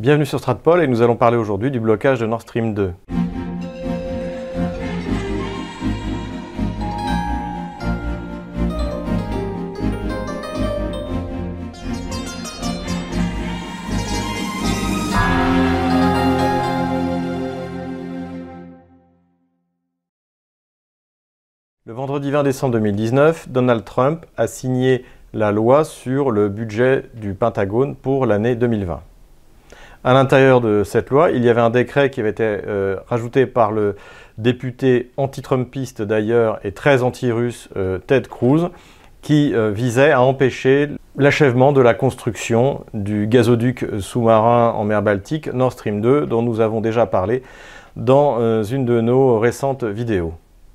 Bienvenue sur Stratpol et nous allons parler aujourd'hui du blocage de Nord Stream 2. Le vendredi 20 décembre 2019, Donald Trump a signé la loi sur le budget du Pentagone pour l'année 2020. À l'intérieur de cette loi, il y avait un décret qui avait été euh, rajouté par le député anti-Trumpiste d'ailleurs et très anti-russe euh, Ted Cruz, qui euh, visait à empêcher l'achèvement de la construction du gazoduc sous-marin en mer Baltique Nord Stream 2, dont nous avons déjà parlé dans une de nos récentes vidéos.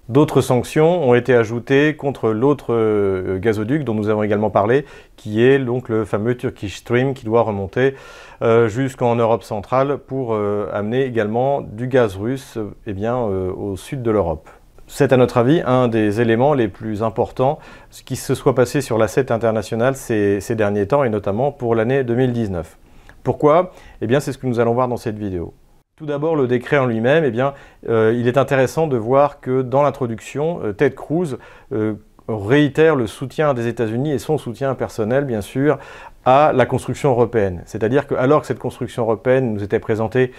D'autres sanctions ont été ajoutées contre l'autre euh, gazoduc dont nous avons également parlé, qui est donc le fameux Turkish Stream qui doit remonter euh, jusqu'en Europe centrale pour euh, amener également du gaz russe eh bien, au sud de l'Europe. C'est à notre avis un des éléments les plus importants qui se soit passé sur la scène internationale ces, ces derniers temps et notamment pour l'année 2019. Pourquoi? Eh bien c'est ce que nous allons voir dans cette vidéo. Tout d'abord, le décret en lui-même, eh euh, il est intéressant de voir que dans l'introduction, euh, Ted Cruz euh, réitère le soutien des États-Unis et son soutien personnel, bien sûr, à la construction européenne. C'est-à-dire que, alors que cette construction européenne nous était présentée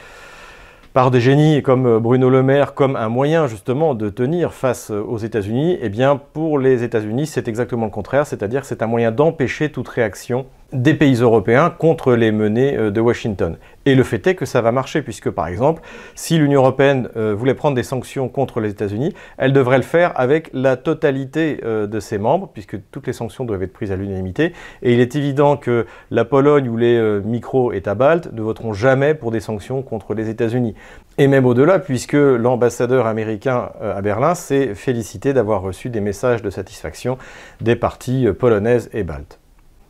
par des génies comme Bruno Le Maire comme un moyen justement de tenir face aux États-Unis, eh pour les États-Unis c'est exactement le contraire, c'est-à-dire que c'est un moyen d'empêcher toute réaction des pays européens contre les menées de Washington. Et le fait est que ça va marcher, puisque par exemple, si l'Union européenne euh, voulait prendre des sanctions contre les États-Unis, elle devrait le faire avec la totalité euh, de ses membres, puisque toutes les sanctions doivent être prises à l'unanimité. Et il est évident que la Pologne ou les micro-États baltes ne voteront jamais pour des sanctions contre les États-Unis. Et même au-delà, puisque l'ambassadeur américain à Berlin s'est félicité d'avoir reçu des messages de satisfaction des parties polonaises et baltes.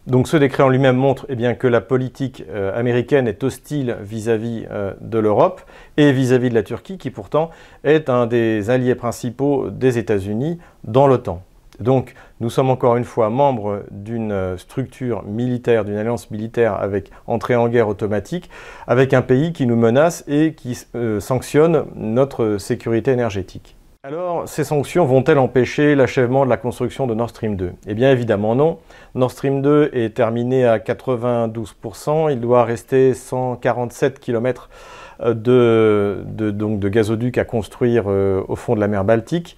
Donc ce décret en lui-même montre eh bien, que la politique euh, américaine est hostile vis-à-vis euh, de l'Europe et vis-à-vis de la Turquie, qui pourtant est un des alliés principaux des États-Unis dans l'OTAN. Donc nous sommes encore une fois membres d'une euh, structure militaire, d'une alliance militaire avec entrée en guerre automatique, avec un pays qui nous menace et qui sanctionne notre sécurité énergétique. Alors, ces sanctions vont-elles empêcher l'achèvement de la construction de Nord Stream 2 Eh bien évidemment non. Nord Stream 2 est terminé à 92%, il doit rester 147 km euh, de, de gazoduc à construire euh, au fond de la mer Baltique.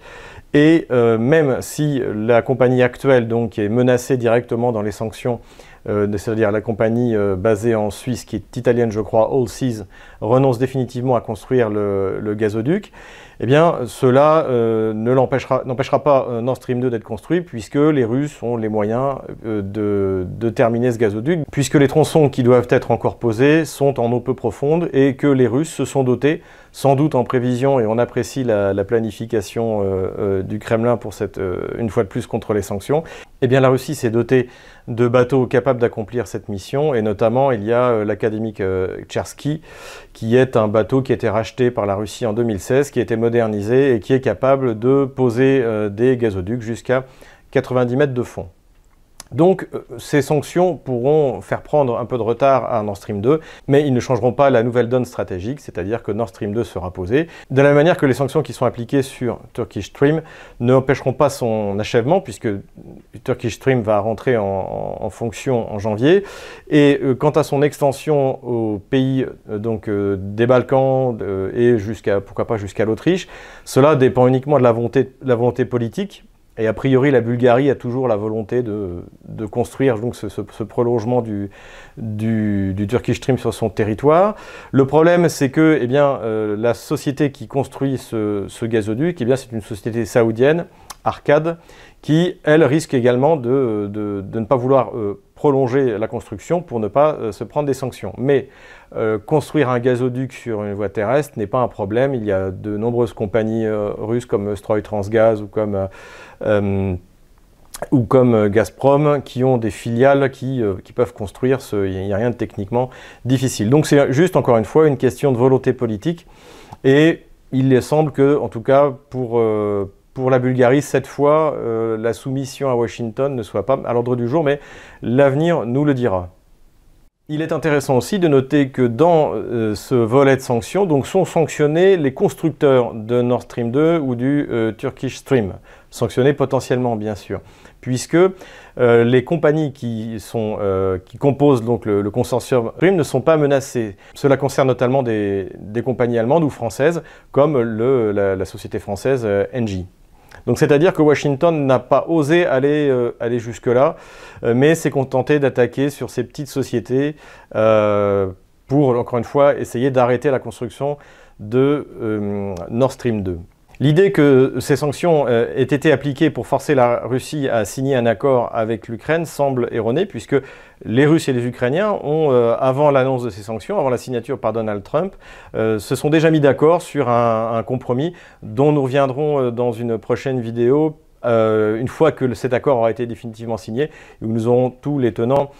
Et euh, même si la compagnie actuelle donc, est menacée directement dans les sanctions, c'est-à-dire la compagnie basée en Suisse, qui est italienne je crois, All Seas, renonce définitivement à construire le gazoduc, eh bien, cela euh, ne n'empêchera pas euh, Nord Stream 2 d'être construit, puisque les Russes ont les moyens euh, de, terminer ce gazoduc, puisque les tronçons qui doivent être encore posés sont en eau peu profonde, et que les Russes se sont dotés, sans doute en prévision, et on apprécie la, planification du Kremlin pour cette, une fois de plus contre les sanctions, eh bien la Russie s'est dotée de bateaux capables d'accomplir cette mission, et notamment il y a l'académique Tchersky, qui est un bateau qui a été racheté par la Russie en 2016, qui a été et qui est capable de poser euh, des gazoducs jusqu'à 90 mètres de fond. Donc euh, ces sanctions pourront faire prendre un peu de retard à Nord Stream 2, mais ils ne changeront pas la nouvelle donne stratégique, c'est-à-dire que Nord Stream 2 sera posé. De la même manière que les sanctions qui sont appliquées sur Turkish Stream ne empêcheront pas son achèvement, puisque Turkish Stream va rentrer en, fonction en janvier. Et euh, quant à son extension aux pays euh, donc, des Balkans et jusqu'à pourquoi pas jusqu'à l'Autriche, cela dépend uniquement de la la volonté politique et a priori, la Bulgarie a toujours la volonté de, construire donc, ce, prolongement du, du, Turkish Stream sur son territoire. Le problème, c'est que eh euh, la société qui construit ce, gazoduc, eh c'est une société saoudienne, Arcade, qui, elle, risque également de, ne pas vouloir euh, prolonger la construction pour ne pas euh, se prendre des sanctions. Mais euh, construire un gazoduc sur une voie terrestre n'est pas un problème. Il y a de nombreuses compagnies euh, russes comme Stroy Transgaz ou comme, ou comme Gazprom qui ont des filiales qui, qui peuvent construire. Ce, il n'y a rien de techniquement difficile. Donc c'est juste encore une fois une question de volonté politique. Et il semble que, en tout cas, pour, pour la Bulgarie, cette fois, euh, la soumission à Washington ne soit pas à l'ordre du jour, mais l'avenir nous le dira. Il est intéressant aussi de noter que dans euh, ce volet de sanctions donc, sont sanctionnés les constructeurs de Nord Stream 2 ou du euh, Turkish Stream, sanctionnés potentiellement bien sûr, puisque les compagnies qui, sont, qui composent donc, le, consortium Stream ne sont pas menacées. Cela concerne notamment des, compagnies allemandes ou françaises, comme la, la, société française Engie. Donc c'est-à-dire que Washington n'a pas osé aller, euh, aller jusque-là, euh, mais s'est contenté d'attaquer sur ces petites sociétés euh, pour, encore une fois, essayer d'arrêter la construction de Nord Stream 2. L'idée que ces sanctions euh, aient été appliquées pour forcer la Russie à signer un accord avec l'Ukraine semble erronée, puisque les Russes et les Ukrainiens ont, euh, avant l'annonce de ces sanctions, avant la signature par Donald Trump, euh, se sont déjà mis d'accord sur un, compromis dont nous reviendrons dans une prochaine vidéo une fois que cet accord aura été définitivement signé, où nous aurons tous les tenants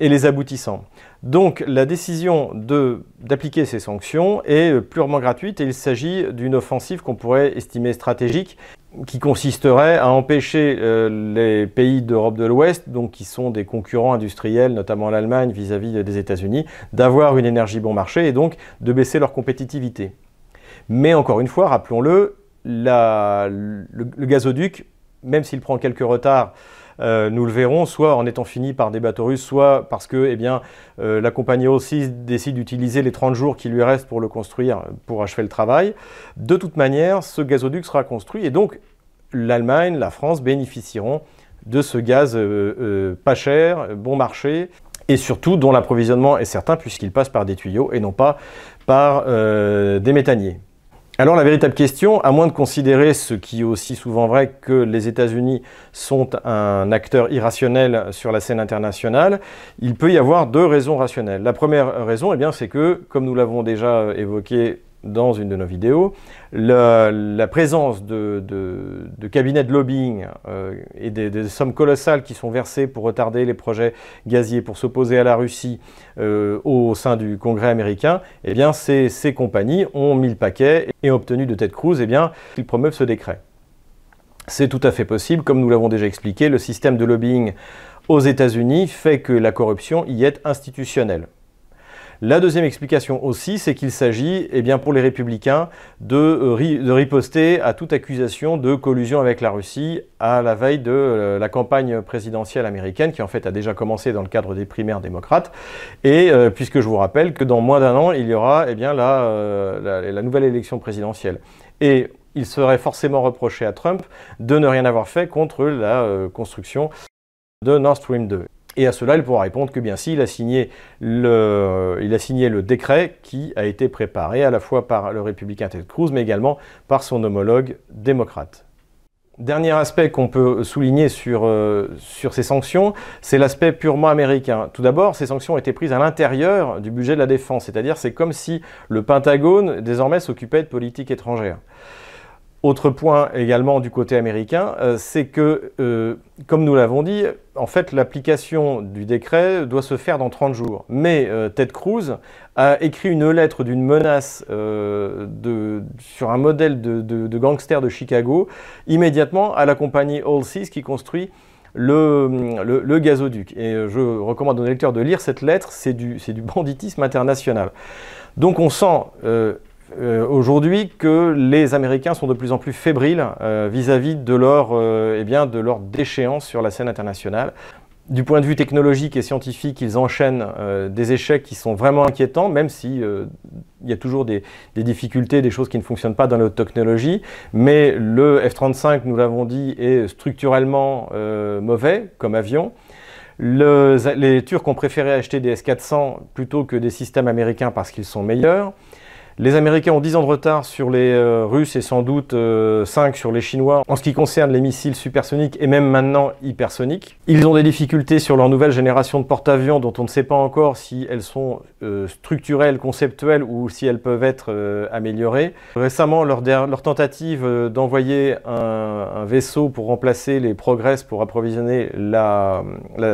et les aboutissants. Donc la décision d'appliquer ces sanctions est purement gratuite et il s'agit d'une offensive qu'on pourrait estimer stratégique qui consisterait à empêcher euh, les pays d'Europe de l'Ouest, donc qui sont des concurrents industriels, notamment l'Allemagne vis-à-vis des États-Unis, d'avoir une énergie bon marché et donc de baisser leur compétitivité. Mais encore une fois, rappelons-le, le, le gazoduc, même s'il prend quelques retards euh, nous le verrons, soit en étant fini par des bateaux russes, soit parce que eh euh, la compagnie aussi décide d'utiliser les 30 jours qui lui restent pour le construire, pour achever le travail. De toute manière, ce gazoduc sera construit et donc l'Allemagne, la France bénéficieront de ce gaz euh, pas cher, bon marché, et surtout dont l'approvisionnement est certain puisqu'il passe par des tuyaux et non pas par des méthaniers. Alors la véritable question, à moins de considérer ce qui est aussi souvent vrai que les États-Unis sont un acteur irrationnel sur la scène internationale, il peut y avoir deux raisons rationnelles. La première raison, eh bien, c'est que, comme nous l'avons déjà évoqué dans une de nos vidéos, la, présence de, cabinets de lobbying euh, et des, sommes colossales qui sont versées pour retarder les projets gaziers, pour s'opposer à la Russie euh, au sein du Congrès américain, eh bien ces, compagnies ont mis le paquet et ont obtenu de Ted Cruz eh qu'ils promeuvent ce décret. C'est tout à fait possible, comme nous l'avons déjà expliqué, le système de lobbying aux États-Unis fait que la corruption y est institutionnelle. La deuxième explication aussi, c'est qu'il s'agit eh bien, pour les républicains de, euh, riposter à toute accusation de collusion avec la Russie à la veille de euh, la campagne présidentielle américaine, qui en fait a déjà commencé dans le cadre des primaires démocrates. Et euh, puisque je vous rappelle que dans moins d'un an, il y aura eh la, la nouvelle élection présidentielle. Et il serait forcément reproché à Trump de ne rien avoir fait contre la construction de Nord Stream 2. Et à cela, il pourra répondre que bien si, il a signé le, décret qui a été préparé à la fois par le républicain Ted Cruz, mais également par son homologue démocrate. Dernier aspect qu'on peut souligner sur, euh, sur ces sanctions, c'est l'aspect purement américain. Tout d'abord, ces sanctions ont été prises à l'intérieur du budget de la défense, c'est-à-dire c'est comme si le Pentagone désormais s'occupait de politique étrangère. Autre point également du côté américain, euh, c'est que, euh, comme nous l'avons dit, en fait, l'application du décret doit se faire dans 30 jours. Mais euh, Ted Cruz a écrit une lettre d'une menace sur un modèle de, gangster de Chicago immédiatement à la compagnie Allseas qui construit le, gazoduc. Et je recommande aux lecteurs de lire cette lettre, c'est du banditisme international. Donc on sent euh, aujourd'hui que les Américains sont de plus en plus fébriles euh, vis-à-vis de, leur, euh, eh de leur déchéance sur la scène internationale. Du point de vue technologique et scientifique, ils enchaînent des échecs qui sont vraiment inquiétants, même si il y a toujours des, difficultés, des choses qui ne fonctionnent pas dans notre technologie. Mais le F-35, nous l'avons dit, est structurellement mauvais comme avion. les Turcs ont préféré acheter des S-400 plutôt que des systèmes américains parce qu'ils sont meilleurs. Les Américains ont 10 ans de retard sur les euh, Russes et sans doute 5 euh, sur les Chinois en ce qui concerne les missiles supersoniques et même maintenant hypersoniques. Ils ont des difficultés sur leur nouvelle génération de porte-avions dont on ne sait pas encore si elles sont euh, structurelles, conceptuelles ou si elles peuvent être améliorées. Récemment, leur, tentative d'envoyer un, vaisseau pour remplacer les Progress pour approvisionner la,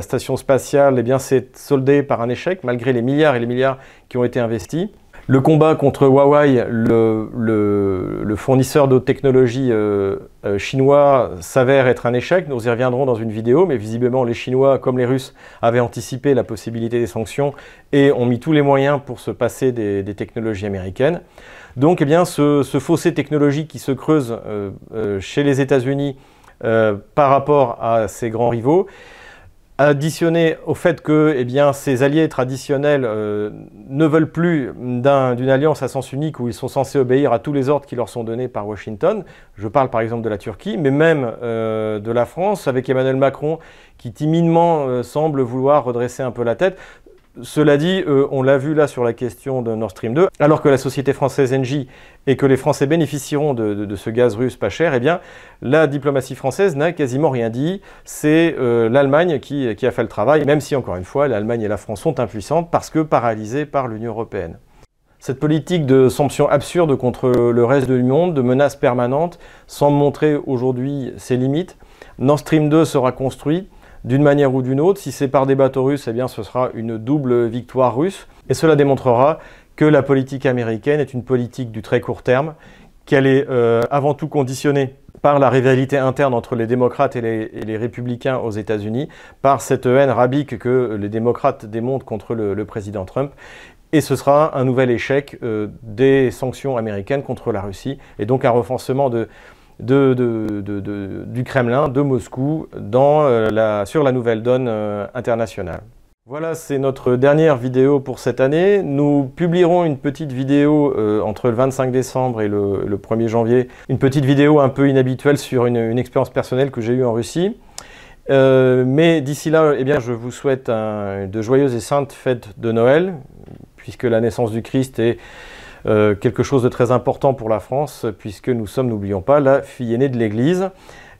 station spatiale eh s'est soldée par un échec malgré les milliards et les milliards qui ont été investis. Le combat contre Huawei, le, fournisseur de technologie euh, euh, chinois, s'avère être un échec. Nous y reviendrons dans une vidéo, mais visiblement les Chinois, comme les Russes, avaient anticipé la possibilité des sanctions et ont mis tous les moyens pour se passer des, technologies américaines. Donc eh bien, ce, fossé technologique qui se creuse euh, chez les États-Unis par rapport à ces grands rivaux, additionné au fait que eh ces alliés traditionnels euh, ne veulent plus d'une alliance à sens unique où ils sont censés obéir à tous les ordres qui leur sont donnés par Washington. Je parle par exemple de la Turquie, mais même euh, de la France avec Emmanuel Macron qui timidement euh, semble vouloir redresser un peu la tête. Cela dit, euh, on l'a vu là sur la question de Nord Stream 2, alors que la société française Engie et que les Français bénéficieront de, ce gaz russe pas cher, eh bien, la diplomatie française n'a quasiment rien dit. C'est euh, l'Allemagne qui, a fait le travail, même si, encore une fois, l'Allemagne et la France sont impuissantes parce que paralysées par l'Union européenne. Cette politique de sanctions absurdes contre le reste du monde, de menaces permanentes, semble montrer aujourd'hui ses limites. Nord Stream 2 sera construit, d'une manière ou d'une autre. Si c'est par des bateaux russes, eh ce sera une double victoire russe. Et cela démontrera que la politique américaine est une politique du très court terme, qu'elle est euh, avant tout conditionnée par la rivalité interne entre les démocrates et les, républicains aux États-Unis, par cette haine rabique que les démocrates démontrent contre le, président Trump. Et ce sera un nouvel échec euh, des sanctions américaines contre la Russie, et donc un renforcement de, du Kremlin, de Moscou, euh, sur la nouvelle donne euh, internationale. Voilà, c'est notre dernière vidéo pour cette année. Nous publierons une petite vidéo euh, entre le 25 décembre et le, 1er janvier, une petite vidéo un peu inhabituelle sur une, expérience personnelle que j'ai eue en Russie. mais d'ici là, eh bien, je vous souhaite de joyeuses et saintes fêtes de Noël, puisque la naissance du Christ est euh, quelque chose de très important pour la France, puisque nous sommes, n'oublions pas, la fille aînée de l'Église.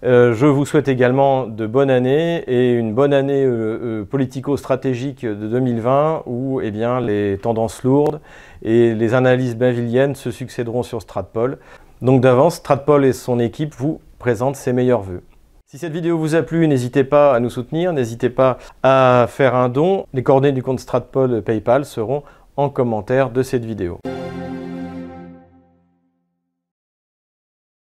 Euh, je vous souhaite également de bonnes années et une bonne année euh, politico-stratégique de 2020 où eh bien, les tendances lourdes et les analyses bavilliennes se succéderont sur Stratpol. Donc d'avance, Stratpol et son équipe vous présentent ses meilleurs voeux. Si cette vidéo vous a plu, n'hésitez pas à nous soutenir, n'hésitez pas à faire un don. Les coordonnées du compte Stratpol PayPal seront en commentaire de cette vidéo.